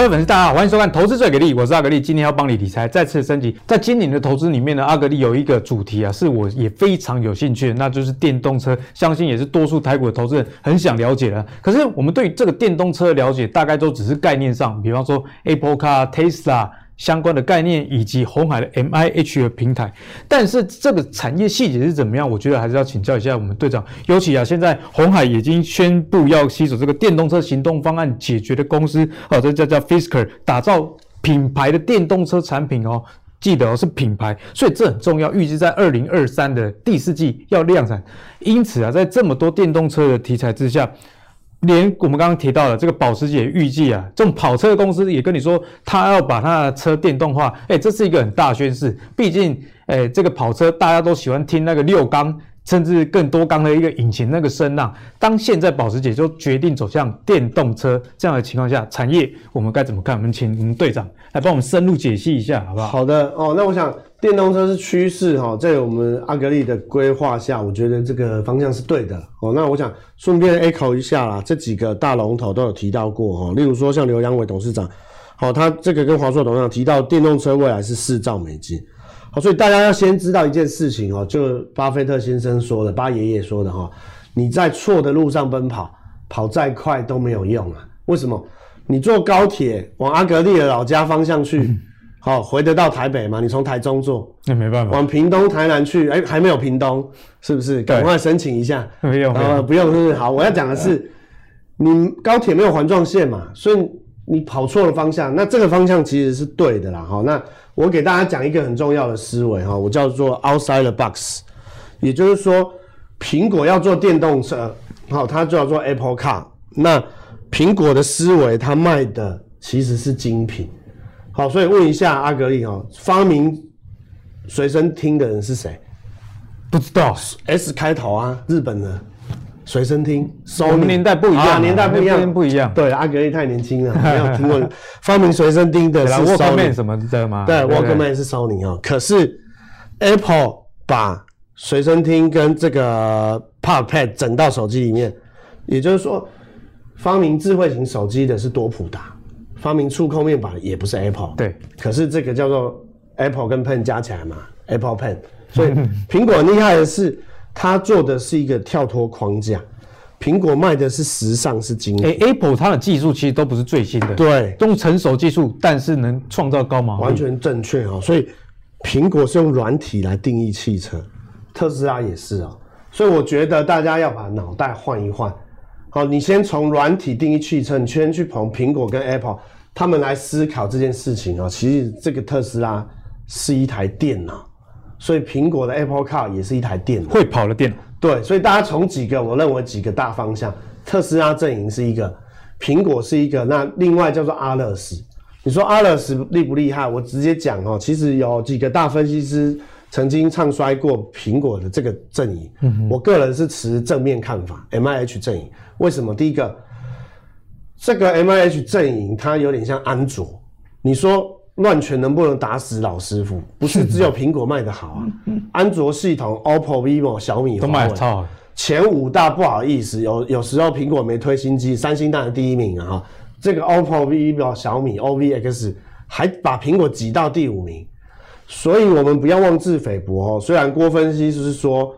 各位粉丝，大家好，欢迎收看《投资最给力》，我是阿格力，今天要帮你理财再次升级。在今年的投资里面呢，阿格力有一个主题啊，是我也非常有兴趣，那就是电动车，相信也是多数台股投资人很想了解的。可是我们对这个电动车的了解，大概都只是概念上，比方说 Apple Car、Tesla。相关的概念以及红海的 MIH 的平台，但是这个产业细节是怎么样？我觉得还是要请教一下我们队长。尤其啊，现在红海已经宣布要携手这个电动车行动方案解决的公司，哦，这叫叫 Fisker，打造品牌的电动车产品哦。记得哦，是品牌，所以这很重要。预计在二零二三的第四季要量产。因此啊，在这么多电动车的题材之下。连我们刚刚提到的这个保时捷预计啊，这种跑车公司也跟你说，他要把他的车电动化，哎，这是一个很大宣示。毕竟，哎，这个跑车大家都喜欢听那个六缸，甚至更多缸的一个引擎那个声浪。当现在保时捷就决定走向电动车这样的情况下，产业我们该怎么看？我们请我们队长来帮我们深入解析一下，好不好？好的哦，那我想。电动车是趋势哈，在我们阿格力的规划下，我觉得这个方向是对的哦。那我想顺便 echo 一下啦，这几个大龙头都有提到过哈，例如说像刘扬伟董事长，好，他这个跟华硕董事长提到电动车未来是四兆美金，好，所以大家要先知道一件事情哦，就巴菲特先生说的，巴爷爷说的哈，你在错的路上奔跑，跑再快都没有用啊。为什么？你坐高铁往阿格力的老家方向去。好，回得到台北吗？你从台中坐，那没办法。往屏东、台南去，哎、欸，还没有屏东，是不是？赶快申请一下。没有，呃，不用，是不是？好，我要讲的是，你高铁没有环状线嘛，所以你跑错了方向。那这个方向其实是对的啦。好，那我给大家讲一个很重要的思维哈，我叫做 outside the box，也就是说，苹果要做电动车，好，它就要做 Apple Car。那苹果的思维，它卖的其实是精品。好，所以问一下阿格力哈，发明随身听的人是谁？不知道，S 开头啊，日本的随身听。我们年代不一样，年代不一样，不一样。对，阿格力太年轻了，没有听过 发明随身听的是 Sony 什么的吗？对，Walkman 是 Sony 啊。可是 Apple 把随身听跟这个 PodPad 整到手机里面，也就是说，发明智慧型手机的是多普达。发明触控面板也不是 Apple，对，可是这个叫做 Apple 跟 Pen 加起来嘛，Apple Pen。所以苹果很厉害的是，它做的是一个跳脱框架。苹果卖的是时尚，是精品。欸，Apple 它的技术其实都不是最新的，对，用成熟技术，但是能创造高毛利，完全正确哦。所以苹果是用软体来定义汽车，特斯拉也是哦。所以我觉得大家要把脑袋换一换。好，你先从软体定义汽车，你先去捧苹果跟 Apple，他们来思考这件事情啊。其实这个特斯拉是一台电脑，所以苹果的 Apple Car 也是一台电脑，会跑的电脑。对，所以大家从几个我认为几个大方向，特斯拉阵营是一个，苹果是一个，那另外叫做阿勒斯。你说阿勒斯厉不厉害？我直接讲哦，其实有几个大分析师。曾经唱衰过苹果的这个阵营，嗯，我个人是持正面看法。M I H 阵营为什么？第一个，这个 M I H 阵营它有点像安卓。你说乱拳能不能打死老师傅？不是只有苹果卖得好啊，安卓系统 OPPO、VIVO、小米、都卖得超好。前五大不好意思，有有时候苹果没推新机，三星当然第一名啊哈。这个 OPPO、VIVO、小米、OVX 还把苹果挤到第五名。所以，我们不要妄自菲薄哦。虽然郭分析就是说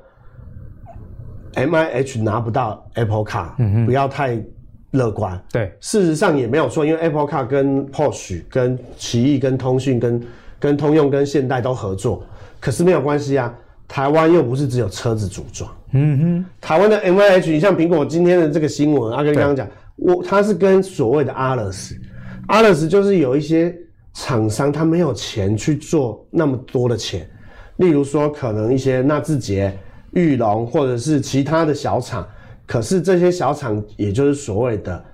，M I H 拿不到 Apple Car，嗯，不要太乐观。对，事实上也没有错，因为 Apple Car 跟 Porsche、跟奇异、跟通讯、跟跟通用、跟现代都合作。可是没有关系啊，台湾又不是只有车子组装。嗯哼，台湾的 M I H，你像苹果今天的这个新闻，阿哥刚刚讲，我他是跟所谓的 Atlas，Atlas 就是有一些。厂商他没有钱去做那么多的钱，例如说可能一些纳智捷、裕隆或者是其他的小厂，可是这些小厂也就是所谓的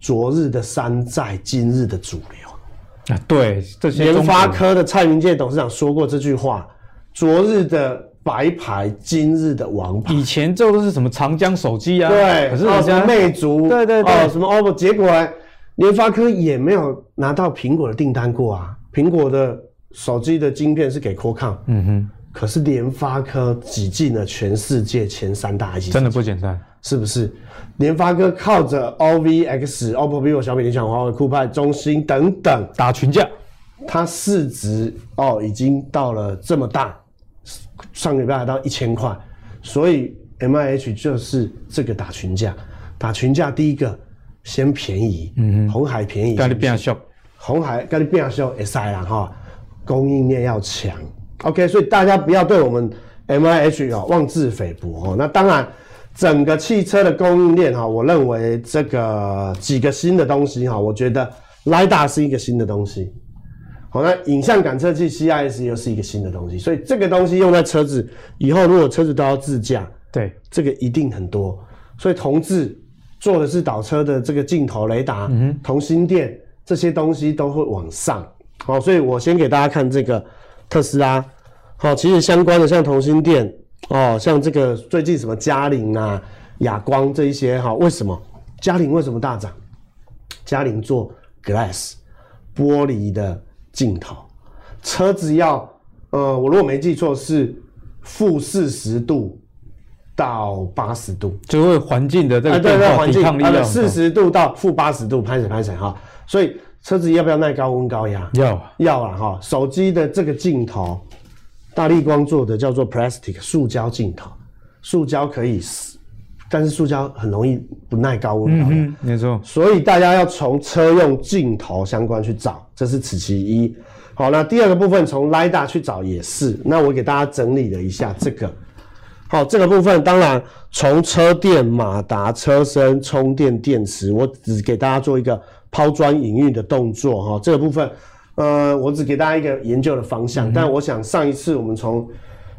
昨日的山寨，今日的主流啊。对，这些联发科的蔡明介董事长说过这句话：昨日的白牌，今日的王牌。以前做的是什么长江手机啊？对，可是人家魅族，对对对，哦，什么 OPPO，结果呢？联发科也没有拿到苹果的订单过啊，苹果的手机的晶片是给 Qualcomm，嗯哼，可是联发科挤进了全世界前三大 IC，真的不简单。是不是？联发科靠着 OVX、OPPO、vivo、小米、联想、华为、酷派、中兴等等打群架，它市值哦已经到了这么大，上个礼拜还到一千块，所以 MIH 就是这个打群架，打群架第一个先便宜，嗯哼，鸿海便宜，跟你变小，红海跟你变小会使啦哈，供应链要强，OK，所以大家不要对我们 MIH 哦妄自菲薄哦，那当然。整个汽车的供应链哈，我认为这个几个新的东西哈，我觉得 LiDAR 是一个新的东西。好，那影像感测器 CIS 又是一个新的东西，所以这个东西用在车子以后，如果车子都要自驾，对，这个一定很多。所以同志做的是倒车的这个镜头、雷达、嗯、同心电这些东西都会往上。好，所以我先给大家看这个特斯拉。好，其实相关的像同心电。哦，像这个最近什么嘉陵啊、亚光这一些哈，为什么嘉陵为什么大涨？嘉陵做 glass 玻璃的镜头，车子要呃，我如果没记错是负四十度到八十度，就会环境的这个对对环境它的四十度到负八十度，拍谁拍谁哈，所以车子要不要耐高温高压？要要啊哈，手机的这个镜头。大力光做的叫做 plastic 塑胶镜头，塑胶可以，但是塑胶很容易不耐高温。嗯，没错。所以大家要从车用镜头相关去找，这是此其一。好，那第二个部分从 LiDAR 去找也是。那我给大家整理了一下这个。好，这个部分当然从车电、马达、车身、充电、电池，我只给大家做一个抛砖引玉的动作哈。这个部分。呃，我只给大家一个研究的方向，嗯、但我想上一次我们从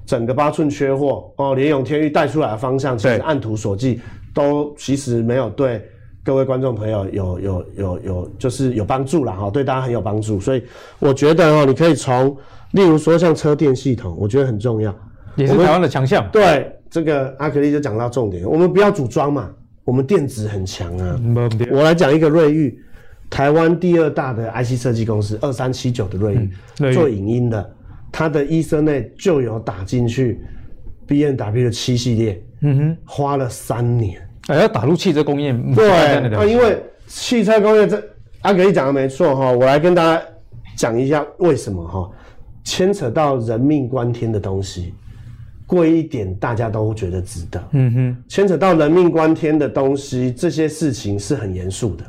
整个八寸缺货哦，联永天域带出来的方向，其实按图索骥，都其实没有对各位观众朋友有有有有就是有帮助了哈，对大家很有帮助，所以我觉得哦，你可以从例如说像车电系统，我觉得很重要，也是台湾的强项。对，这个阿格力就讲到重点，我们不要组装嘛，我们电子很强啊。我来讲一个瑞昱。台湾第二大的 IC 设计公司二三七九的瑞昱、嗯、做影音的，它的 Ethernet 就有打进去 B N W 的七系列，嗯哼，花了三年，还、欸、要打入汽车工业。对，啊，因为汽车工业这阿格力讲的没错哈，我来跟大家讲一下为什么哈，牵扯到人命关天的东西，贵一点大家都觉得值得，嗯哼，牵扯到人命关天的东西，这些事情是很严肃的。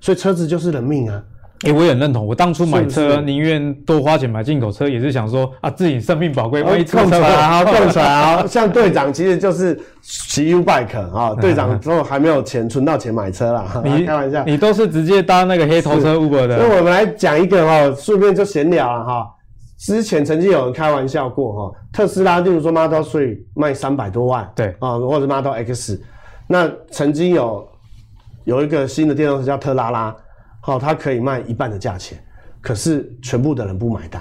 所以车子就是人命啊！哎、欸，我也很认同。我当初买车宁愿多花钱买进口车，也是想说啊，自己生命宝贵，万一出车祸啊，更惨啊！像队长其实就是骑 U bike 啊，队长之后还没有钱存到钱买车啦。你 开玩笑，你都是直接搭那个黑头车 Uber 的。那我们来讲一个哈，顺便就闲聊了哈。之前曾经有人开玩笑过哈，特斯拉，例如说 Model Three 卖三百多万，对啊，或者 Model X，那曾经有。有一个新的电动车叫特拉拉，好，它可以卖一半的价钱，可是全部的人不买单，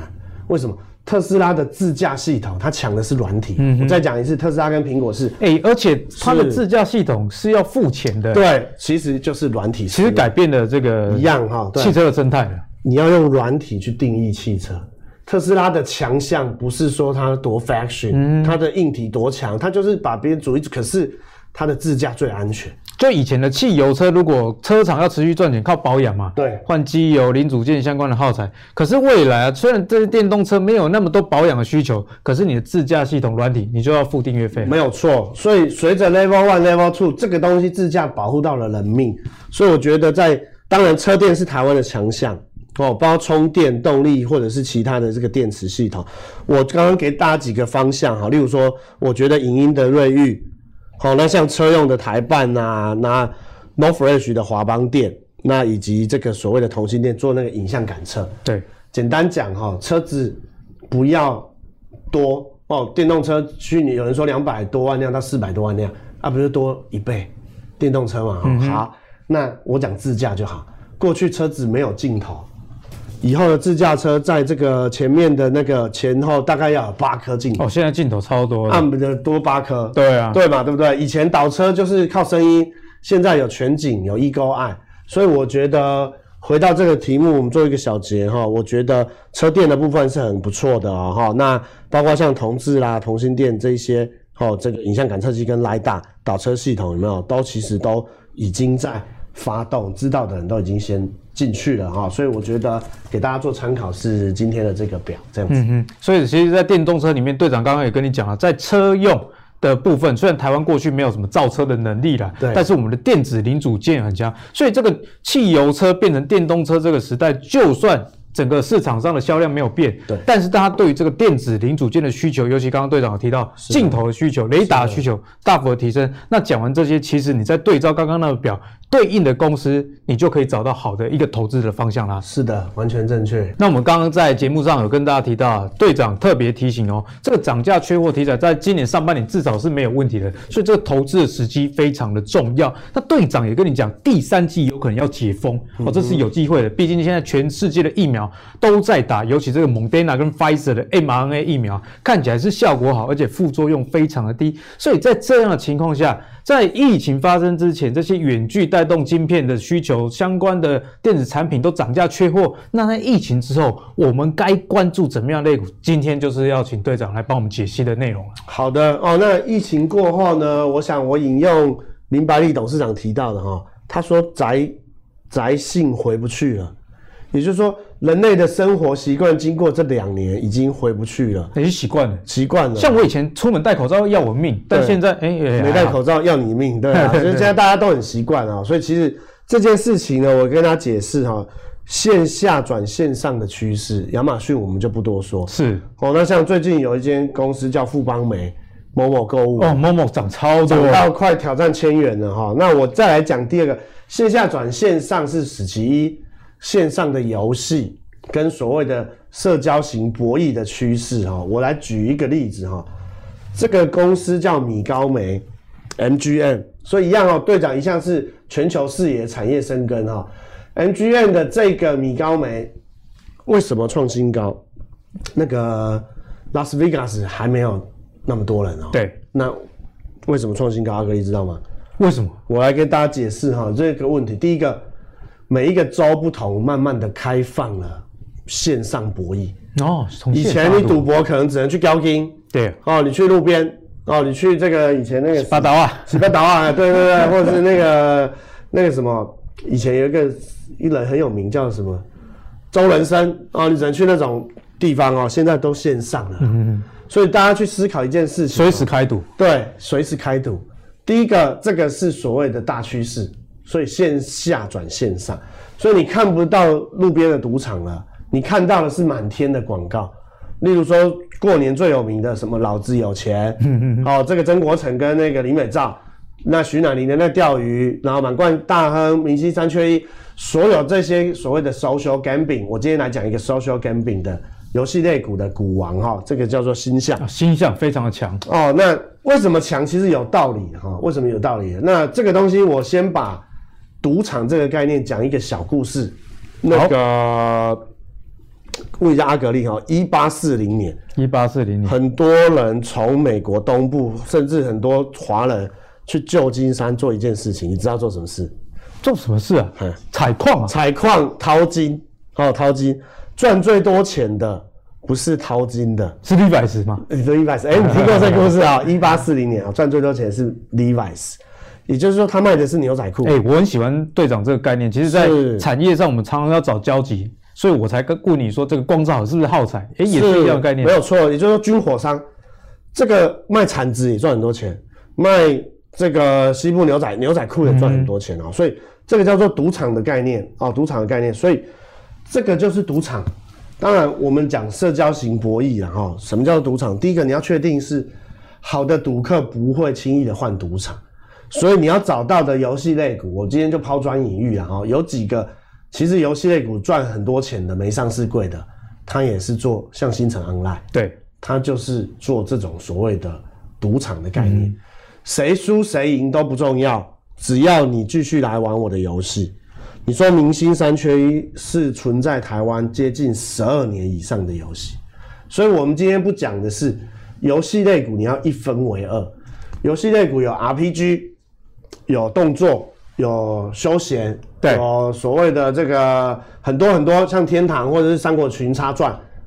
为什么？特斯拉的自驾系统，它抢的是软体。嗯，我再讲一次，特斯拉跟苹果是，哎、欸，而且它的自驾系统是要付钱的。对，其实就是软体，其实改变了这个一样哈，汽车的生态。你要用软体去定义汽车，特斯拉的强项不是说它多 fashion，嗯，它的硬体多强，它就是把别人组一，可是它的自驾最安全。就以前的汽油车，如果车厂要持续赚钱，靠保养嘛，对，换机油、零组件相关的耗材。可是未来啊，虽然这些电动车没有那么多保养的需求，可是你的自驾系统软体，你就要付订阅费。没有错，所以随着 Level One、Level Two 这个东西自驾保护到了人命，所以我觉得在当然车电是台湾的强项哦，包括充电动力或者是其他的这个电池系统。我刚刚给大家几个方向哈，例如说，我觉得影音的瑞昱。好，那像车用的台半啊，那 Northridge 的华邦店，那以及这个所谓的同心店做那个影像感测。对，简单讲哈，车子不要多哦，电动车去年有人说两百多万辆到四百多万辆，啊，不是多一倍，电动车嘛。嗯、好，那我讲自驾就好，过去车子没有镜头。以后的自驾车在这个前面的那个前后大概要有八颗镜头。哦，现在镜头超多，暗的多八颗，对啊，对嘛，对不对？以前倒车就是靠声音，现在有全景，有 Eagle Eye，所以我觉得回到这个题目，我们做一个小结哈，我觉得车电的部分是很不错的哈，那包括像同志啦、同心电这一些，哦，这个影像感测器跟 LiDAR 导车系统有没有？都其实都已经在发动，知道的人都已经先进去了哈。所以我觉得给大家做参考是今天的这个表这样子。嗯嗯。所以其实，在电动车里面，队长刚刚也跟你讲了，在车用的部分，虽然台湾过去没有什么造车的能力了，对，但是我们的电子零组件很强，所以这个汽油车变成电动车这个时代，就算。整个市场上的销量没有变，对，但是大家对于这个电子零组件的需求，尤其刚刚队长有提到镜头的需求、雷达的需求大幅的提升。那讲完这些，其实你在对照刚刚那个表。对应的公司，你就可以找到好的一个投资的方向啦。是的，完全正确。那我们刚刚在节目上有跟大家提到，队长特别提醒哦，这个涨价缺货题材在今年上半年至少是没有问题的，所以这个投资的时机非常的重要。那队长也跟你讲，第三季有可能要解封哦，这是有机会的。毕竟现在全世界的疫苗都在打，尤其这个莫德纳跟 Pfizer 的 mRNA 疫苗看起来是效果好，而且副作用非常的低。所以在这样的情况下，在疫情发生之前，这些远距带动晶片的需求相关的电子产品都涨价缺货。那在疫情之后，我们该关注怎么样类股？今天就是要请队长来帮我们解析的内容。好的哦，那疫情过后呢？我想我引用林百里董事长提到的哈，他说宅宅性回不去了。也就是说，人类的生活习惯经过这两年已经回不去了，已经习惯了，习惯了。像我以前出门戴口罩要我命，但现在哎、欸，没戴口罩要你命，对啊。所以现在大家都很习惯啊。所以其实这件事情呢，我跟他解释哈，线下转线上的趋势，亚马逊我们就不多说。是哦，那像最近有一间公司叫富邦媒，某某购物哦，某某涨超多，涨到快挑战千元了哈。那我再来讲第二个，线下转线上是史其一。线上的游戏跟所谓的社交型博弈的趋势哈，我来举一个例子哈，这个公司叫米高梅 MGM，所以一样哦，队长一向是全球视野产业深耕哈，MGM 的这个米高梅为什么创新高？那个拉斯维加斯还没有那么多人哦，对，那为什么创新高？阿格力知道吗？为什么？我来跟大家解释哈这个问题，第一个。每一个州不同，慢慢的开放了线上博弈哦。以前你赌博可能只能去交金，对哦，你去路边哦，你去这个以前那个巴达啊，西巴达啊，对对对，或者是那个那个什么，以前有一个一人很有名叫什么周人生哦，你只能去那种地方哦，现在都线上了，嗯嗯，所以大家去思考一件事情，随时开赌，对，随时开赌。第一个，这个是所谓的大趋势。所以线下转线上，所以你看不到路边的赌场了，你看到的是满天的广告。例如说过年最有名的什么老子有钱，哦，这个曾国城跟那个林美照，那徐乃麟的那钓鱼，然后满贯大亨明星三缺一，所有这些所谓的 social gambling，我今天来讲一个 social gambling 的游戏类股的股王哈，这个叫做星象，星象非常的强哦。那为什么强？其实有道理哈。为什么有道理？那这个东西我先把。赌场这个概念，讲一个小故事。那个问一下阿格力哈，一八四零年，一八四零年，很多人从美国东部，甚至很多华人去旧金山做一件事情，你知道做什么事？做什么事啊？嗯采矿啊，采矿淘金哦，淘金赚最多钱的不是淘金的，是 Levi's 吗？是 Levi's，哎，你听过这个故事啊？一八四零年啊，赚最多钱的是 Levi's。也就是说，他卖的是牛仔裤。哎、欸，我很喜欢队长这个概念。其实，在产业上，我们常常要找交集，所以我才跟顾你说，这个光照是不是耗材？哎、欸，也是一样的概念。没有错，也就是说，军火商这个卖铲子也赚很多钱，卖这个西部牛仔牛仔裤也赚很多钱啊、嗯。所以这个叫做赌场的概念啊，赌场的概念。所以这个就是赌场。当然，我们讲社交型博弈了哈。什么叫做赌场？第一个，你要确定是好的赌客不会轻易的换赌场。所以你要找到的游戏类股，我今天就抛砖引玉了哈。有几个其实游戏类股赚很多钱的，没上市柜的，它也是做像新城 online，对，它就是做这种所谓的赌场的概念，谁输谁赢都不重要，只要你继续来玩我的游戏。你说明星三缺一是存在台湾接近十二年以上的游戏，所以我们今天不讲的是游戏类股，你要一分为二，游戏类股有 RPG。有动作，有休闲，对，有所谓的这个很多很多，像天堂或者是三国群英传，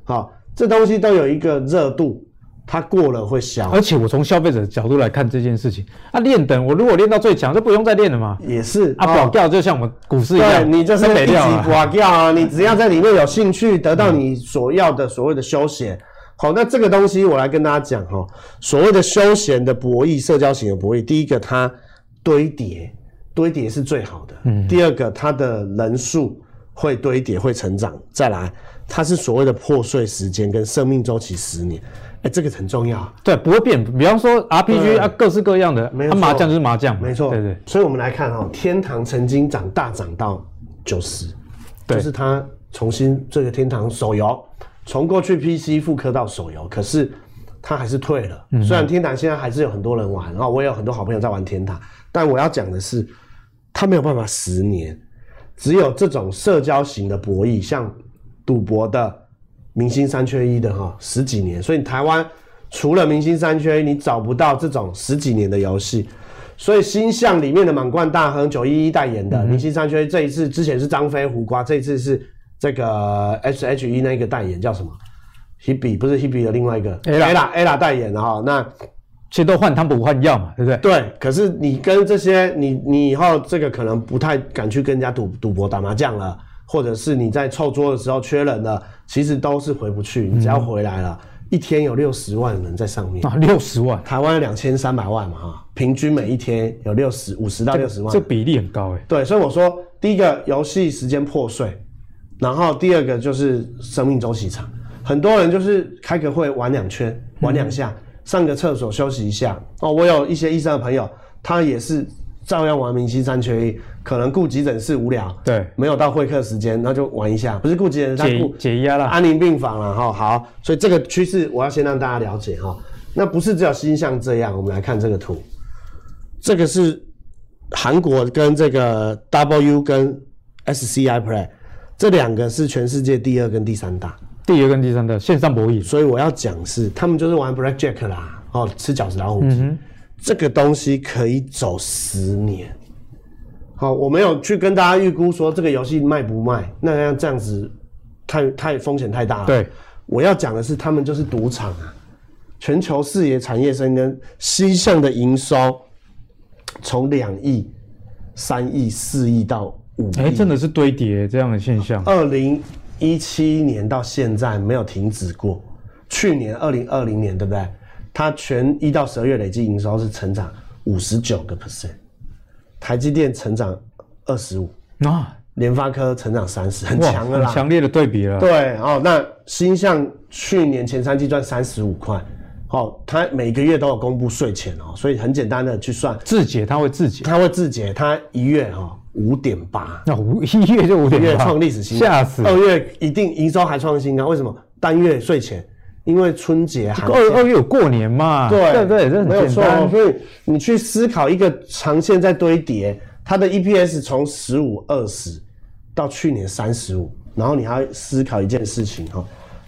好，这东西都有一个热度，它过了会消。而且我从消费者的角度来看这件事情，啊，练等我如果练到最强，就不用再练了嘛。也是啊，保掉就像我们股市一样，对，你就是一级保掉啊，你只要在里面有兴趣，得到你所要的所谓的休闲。好，那这个东西我来跟大家讲哈，所谓的休闲的博弈、社交型的博弈，第一个它堆叠，堆叠是最好的。嗯。第二个，它的人数会堆叠、会成长。再来。它是所谓的破碎时间跟生命周期十年，哎、欸，这个很重要。对，不会变。比方说 RPG 啊，各式各样的，它麻将就是麻将，没错。对，对对。所以我们来看哈、喔，天堂曾经长大涨到九十，就是它重新这个天堂手游从过去 PC 复刻到手游，可是它还是退了。嗯、虽然天堂现在还是有很多人玩，然后我也有很多好朋友在玩天堂，但我要讲的是，它没有办法十年，只有这种社交型的博弈，像。赌博的明星三缺一的哈十几年，所以台湾除了明星三缺一，你找不到这种十几年的游戏。所以星象里面的满贯大亨九一一代言的明星三缺一，这一次之前是张飞胡瓜，这一次是这个 S H E 那个代言叫什么？Hebe 不是 Hebe 的另外一个 Ella Ella 代言的哈。那其实都换汤不换药嘛，对不对？对。可是你跟这些你你以后这个可能不太敢去跟人家赌赌博打麻将了。或者是你在凑桌的时候缺人了，其实都是回不去。你只要回来了，嗯、一天有六十万人在上面啊，六十万，台湾有两千三百万嘛哈，平均每一天有六十五十到六十万，这比例很高哎。对，所以我说，第一个游戏时间破碎，然后第二个就是生命周期长，很多人就是开个会玩两圈，玩两下，嗯、上个厕所休息一下。哦，我有一些医生的朋友，他也是。照样玩明星三缺一，可能顾急诊室无聊，对，没有到会客时间，那就玩一下，不是顾急诊室，他顾解压了，安宁病房了哈。好，所以这个趋势我要先让大家了解哈。那不是只有星象这样，我们来看这个图，这个是韩国跟这个 W 跟 SCI Play 这两个是全世界第二跟第三大，第二跟第三的线上博弈，所以我要讲是他们就是玩 Blackjack 啦，哦，吃饺子老虎机。嗯这个东西可以走十年，好，我没有去跟大家预估说这个游戏卖不卖，那样这样子太太风险太大了。对，我要讲的是，他们就是赌场啊，全球视野产业深根，西向的营收从两亿、三亿、四亿到五亿，哎，真的是堆叠这样的现象。二零一七年到现在没有停止过，去年二零二零年对不对？它全一到十二月累计营收是成长五十九个 percent，台积电成长二十五啊，联发科成长三十，很强的啦，很强烈的对比了。对哦，那新象去年前三季赚三十五块，哦，它每个月都有公布税前哦，所以很简单的去算，自结它会自结，它会自结，它一月哈五点八，那五 一月就五点八，创历史新高，吓死，二月一定营收还创新高，为什么？单月税前。因为春节二二月有过年嘛，对对对，这很没有错。所以你去思考一个长线在堆叠，它的 EPS 从十五二十到去年三十五，然后你还要思考一件事情哈，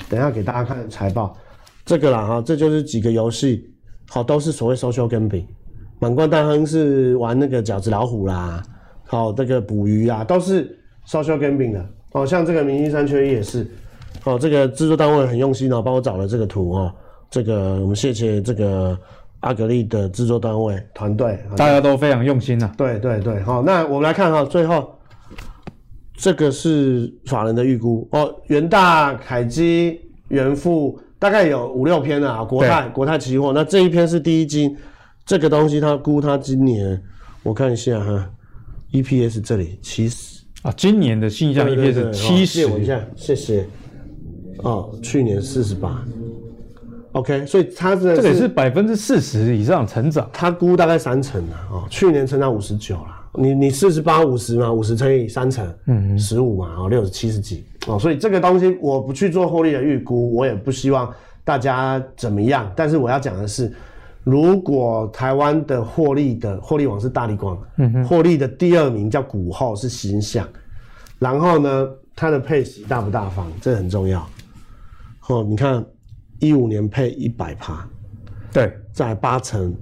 等一下给大家看财报，这个啦哈，这就是几个游戏，好都是所谓 social gambling，满贯大亨是玩那个饺子老虎啦，好这个捕鱼啊都是 social gambling 的，好像这个明星三缺一也是。哦，这个制作单位很用心哦，帮我找了这个图哦。这个我们谢谢这个阿格力的制作单位团队，大家都非常用心呐、啊。对对对，好，那我们来看哈，最后。这个是法人的预估。哦，元大、凯基、元富大概有五六篇啊，国泰、国泰期货，那这一篇是第一金，这个东西他估他今年，我看一下哈，EPS 这里七十。啊，今年的信象 EPS 七十，借我一下，谢谢。哦，去年四十八，OK，所以它这这也是百分之四十以上成长，它估大概三成啊，哦，去年成长五十九啦，你你四十八五十嘛，五十乘以三成，嗯，十五嘛，哦，六十七十几，哦，所以这个东西我不去做获利的预估，我也不希望大家怎么样，但是我要讲的是，如果台湾的获利的获利王是大立光，嗯哼，获利的第二名叫股后是星象，然后呢，它的配息大不大方，这很重要。哦，你看，一五年配一百趴，对，在八成，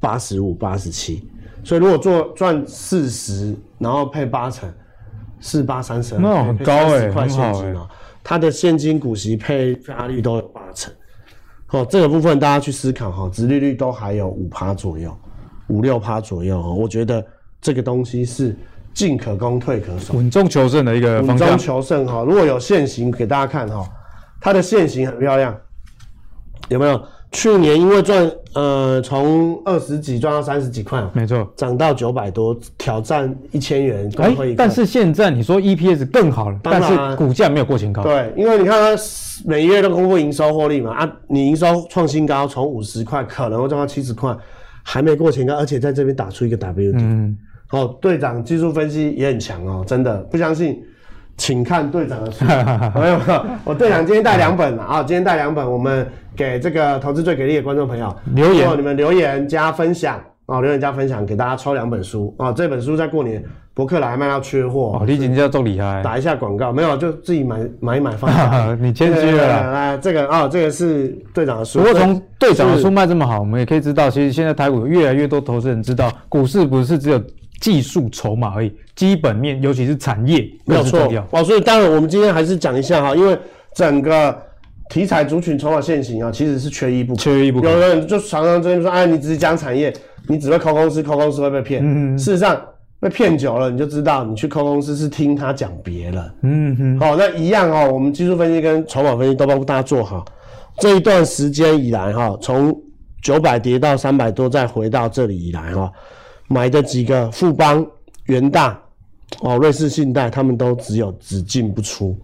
八十五、八十七，所以如果做赚四十，然后配八成，四八三十二，那很高哎、欸，块现金哦，它的现金股息配发率都有八成，哦，这个部分大家去思考哈，殖利率都还有五趴左右，五六趴左右，我觉得这个东西是进可攻退可守，稳中求胜的一个方向。稳中求胜哈，如果有线型给大家看哈，它的线型很漂亮，有没有？去年因为赚呃从二十几赚到三十几块，没错，涨到九百多，挑战一千元。哎、欸，但是现在你说 EPS 更好了，但是股价没有过前高。对，因为你看它每月都公布营收获利嘛，啊，你营收创新高，从五十块可能会赚到七十块，还没过前高，而且在这边打出一个 W 底。嗯，好，队长技术分析也很强哦，真的不相信。请看队长的书，没有，我队长今天带两本了啊！今天带两本，我们给这个投资最给力的观众朋友留言，你们留言加分享啊，留言加分享，给大家抽两本书啊！这本书在过年博客来卖到缺货，哦，你今天要做厉害，打一下广告，没有就自己买买一买放下。你谦虚了，来这个啊，这个是队长的书。不过从队长的书卖这么好，我们也可以知道，其实现在台股越来越多投资人知道，股市不是只有。技术筹码而已，基本面尤其是产业没有错。哦，所以当然我们今天还是讲一下哈，因为整个题材族群筹码线型啊，其实是缺一不可。缺一不可。有人就常常这边说，哎，你只是讲产业，你只会抠公司，抠公司会被骗。嗯嗯。事实上被骗久了，你就知道，你去抠公司是听他讲别人。嗯哼。好，那一样哦，我们技术分析跟筹码分析都帮大家做好。这一段时间以来哈，从九百跌到三百多，再回到这里以来哈。买的几个富邦、元大、哦瑞士信贷，他们都只有只进不出，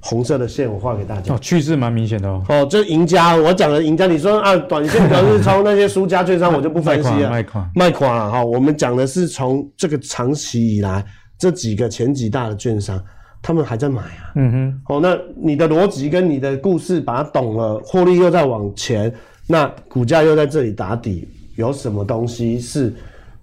红色的线我画给大家。哦，趋势蛮明显的哦。哦，这赢家，我讲的赢家，你说啊，短线可是从那些输家券商，我就不分析了，卖垮，卖垮了哈。我们讲的是从这个长期以来这几个前几大的券商，他们还在买啊。嗯哼。哦，那你的逻辑跟你的故事把它懂了，获利又在往前，那股价又在这里打底，有什么东西是？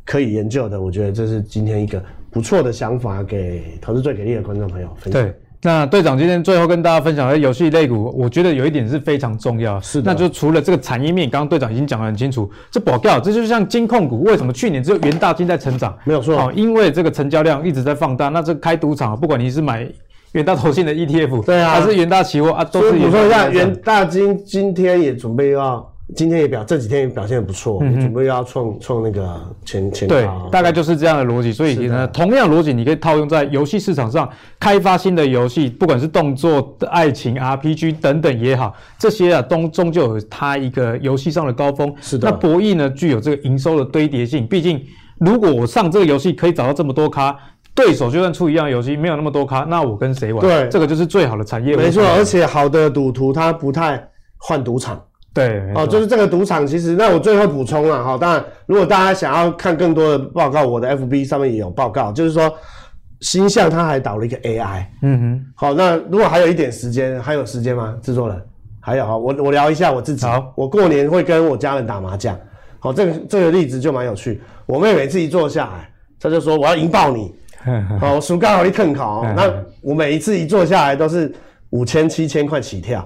可以研究的，我觉得这是今天一个不错的想法，给投资最给力的观众朋友分享。对，那队长今天最后跟大家分享的游戏类股，我觉得有一点是非常重要，是的，那就除了这个产业面，刚刚队长已经讲得很清楚，这保掉，这就像金控股，为什么去年只有元大金在成长？没有错，哦，因为这个成交量一直在放大，那这开赌场，不管你是买元大投信的 ETF，对啊，还是元大期货啊，都是。你说一下，元大金今天也准备要。今天也表这几天也表现得不错，嗯，准备要创创那个前前高，对，大概就是这样的逻辑。所以呢，同样逻辑你可以套用在游戏市场上，开发新的游戏，不管是动作、爱情、RPG 等等也好，这些啊终终究有它一个游戏上的高峰。是的。那博弈呢，具有这个营收的堆叠性。毕竟，如果我上这个游戏可以找到这么多咖，对手就算出一样游戏没有那么多咖，那我跟谁玩？对，这个就是最好的产业。没错，而且好的赌徒他不太换赌场。对，哦，就是这个赌场，其实那我最后补充了哈，当然，如果大家想要看更多的报告，我的 FB 上面也有报告，就是说，星象它还导了一个 AI，嗯哼，好，那如果还有一点时间，还有时间吗？制作人，还有哈，我我聊一下我自己，好，我过年会跟我家人打麻将，好，这个这个例子就蛮有趣，我妹每次一坐下来，她就说我要赢爆你，好，我输刚好一腾考，那我每一次一坐下来都是五千七千块起跳。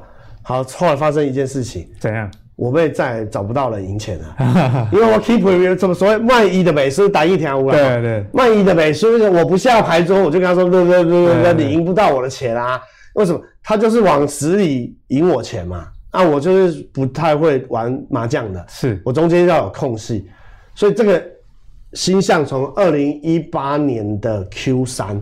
好，后来发生一件事情，怎样？我被再找不到人赢钱了，因为我 keep review 怎么所谓万一的美书打一条无对对，万一的美书，我不下牌桌，我就跟他说，对对对对对，你赢不到我的钱啊？为什么？他就是往死里赢我钱嘛。那我就是不太会玩麻将的，是我中间要有空隙，所以这个星象从二零一八年的 Q 三。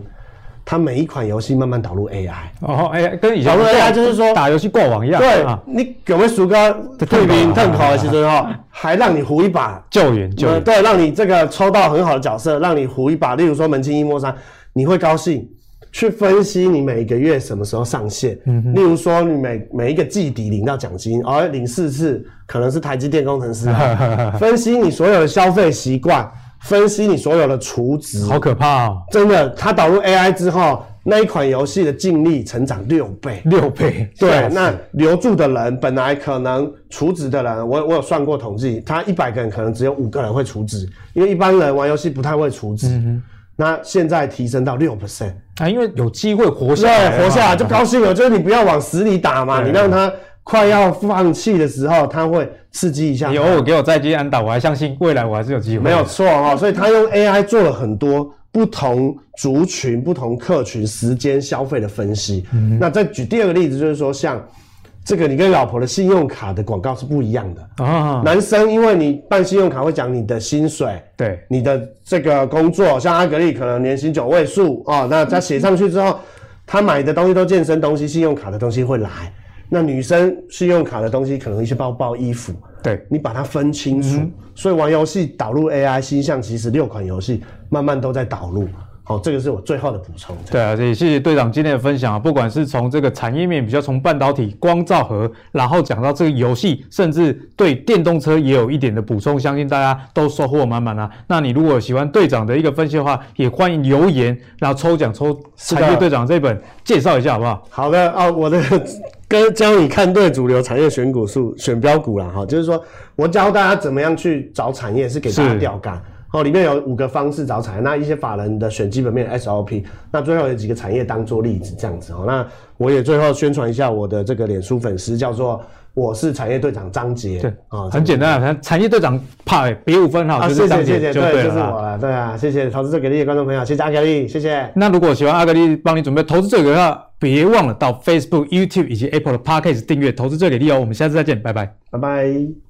它每一款游戏慢慢导入 AI 哦，AI 跟以前导入 AI 就是说打游戏过网一样，对，啊、你有没有鼠哥退兵退考的时候，还让你胡一把。救援救援，对，让你这个抽到很好的角色，让你胡一把，例如说门清一摸三，你会高兴去分析你每个月什么时候上线，嗯，例如说你每每一个季底领到奖金，哦，领四次，可能是台积电工程师啊，分析你所有的消费习惯。分析你所有的储值，好可怕哦！真的，它导入 AI 之后，那一款游戏的净利成长六倍，六倍。对，那留住的人本来可能储值的人，我我有算过统计，他一百个人可能只有五个人会储值，因为一般人玩游戏不太会储值。嗯。那现在提升到六 percent 啊，因为有机会活下来，对，活下来就高兴了。就是你不要往死里打嘛，你让他。快要放弃的时候，他会刺激一下。有我给我再接安打，我还相信未来我还是有机会。没有错哈，所以他用 AI 做了很多不同族群、不同客群时间消费的分析。嗯、那再举第二个例子，就是说像这个你跟老婆的信用卡的广告是不一样的啊。男生因为你办信用卡会讲你的薪水，对，你的这个工作，像阿格力可能年薪九位数哦，那他写上去之后，他买的东西都健身东西，信用卡的东西会来。那女生信用卡的东西可能一些包包、衣服，对，你把它分清楚。嗯、所以玩游戏导入 AI 星象，其实六款游戏慢慢都在导入。好，这个是我最后的补充。对啊，也谢谢队长今天的分享啊。不管是从这个产业面，比较从半导体、光照和，然后讲到这个游戏，甚至对电动车也有一点的补充，相信大家都收获满满啊。那你如果喜欢队长的一个分析的话，也欢迎留言，然后抽奖抽产业队长这本介绍一下好不好？好的啊，我的跟教你看对主流产业选股数选标股啦哈，就是说我教大家怎么样去找产业，是给大家钓竿。哦，里面有五个方式找产业，那一些法人的选基本面 SOP，那最后有几个产业当做例子这样子哦。那我也最后宣传一下我的这个脸书粉丝，叫做我是产业队长张杰。对啊，很简单啊，产业队长怕别无分号，啊，就是张杰，谢谢谢谢，对，对就是我了，对啊，谢谢投资最给力的观众朋友，谢谢阿格力，谢谢。那如果喜欢阿格力帮你准备投资者给力别忘了到 Facebook、YouTube 以及 Apple 的 Podcast 订阅投资最给力哦。我们下次再见，拜拜，拜拜。